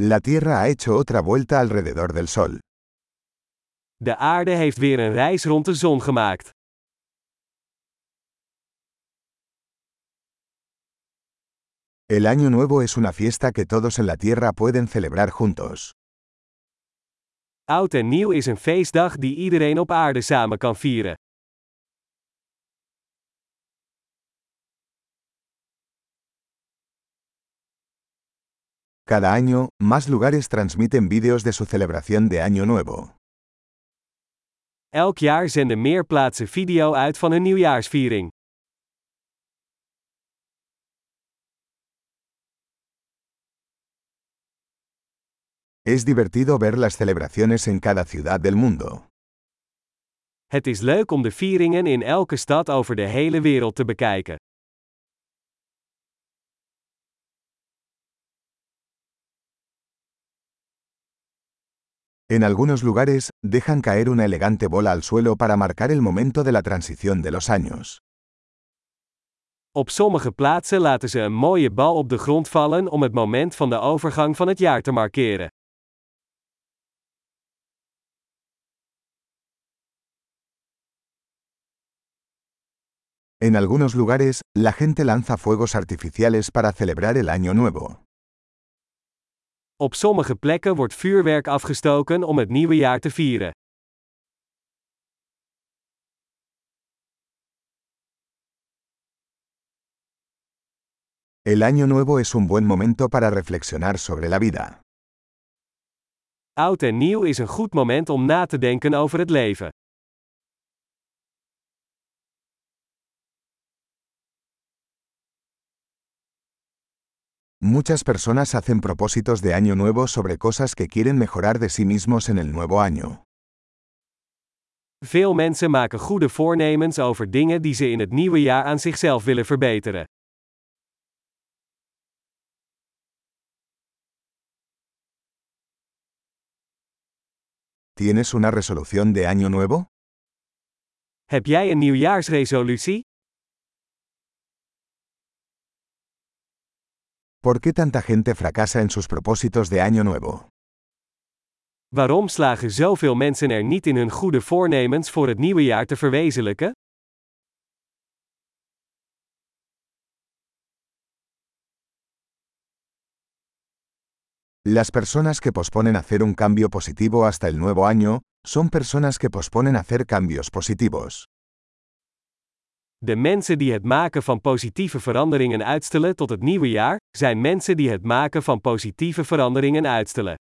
La Tierra ha hecho otra vuelta alrededor del Sol. De aarde heeft weer een reis rond de zon gemaakt. El Año Nuevo es una fiesta que todos en la Tierra pueden celebrar juntos. Oud en nieuw is een feestdag die iedereen op aarde samen kan vieren. Cada año, más lugares transmiten vídeos de su celebración de Año Nuevo. Elk jaar zenden meer plaatsen video uit van hun nieuwjaarsviering. Es divertido ver las celebraciones en cada ciudad del mundo. Het is leuk om de vieringen in elke stad over de hele wereld te bekijken. En algunos lugares, dejan caer una elegante bola al suelo para marcar el momento de la transición de los años. Op sommige plaatsen laten ze een mooie bal op de grond vallen om het moment van de overgang van het jaar te markeren. En algunos lugares, la gente lanza fuegos artificiales para celebrar el Año Nuevo. Op sommige plekken wordt vuurwerk afgestoken om het nieuwe jaar te vieren. El Año Nuevo es un buen momento para reflexionar sobre la vida. Oud en nieuw is een goed moment om na te denken over het leven. Muchas personas hacen propósitos de año nuevo sobre cosas que quieren mejorar de sí mismos en el nuevo año. Veel mensen maken goede voornemens over dingen die ze in het nieuwe jaar aan zichzelf willen verbeteren. ¿Tienes una resolución de año nuevo? Heb jij een nieuwjaarsresolutie? ¿Por qué tanta gente fracasa en sus propósitos de año nuevo? Waarom slagen zoveel mensen er niet in hun goede voornemens voor het nieuwe jaar te verwezenlijken? Las personas que posponen hacer un cambio positivo hasta el nuevo año, son personas que posponen hacer cambios positivos. De mensen die het maken van positieve veranderingen uitstellen tot het nieuwe jaar, zijn mensen die het maken van positieve veranderingen uitstellen.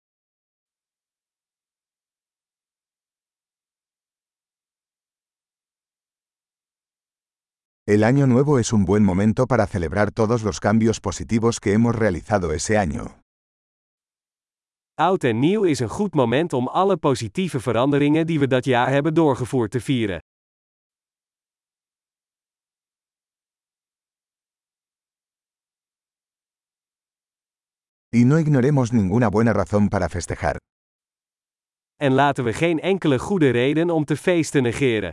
El año nuevo es un buen momento para celebrar todos los cambios positivos que hemos realizado ese año. Oud en nieuw is een goed moment om alle positieve veranderingen die we dat jaar hebben doorgevoerd te vieren. Y no ignoremos ninguna buena razón para festejar. En laten we geen enkele goede reden om te feesten negeren.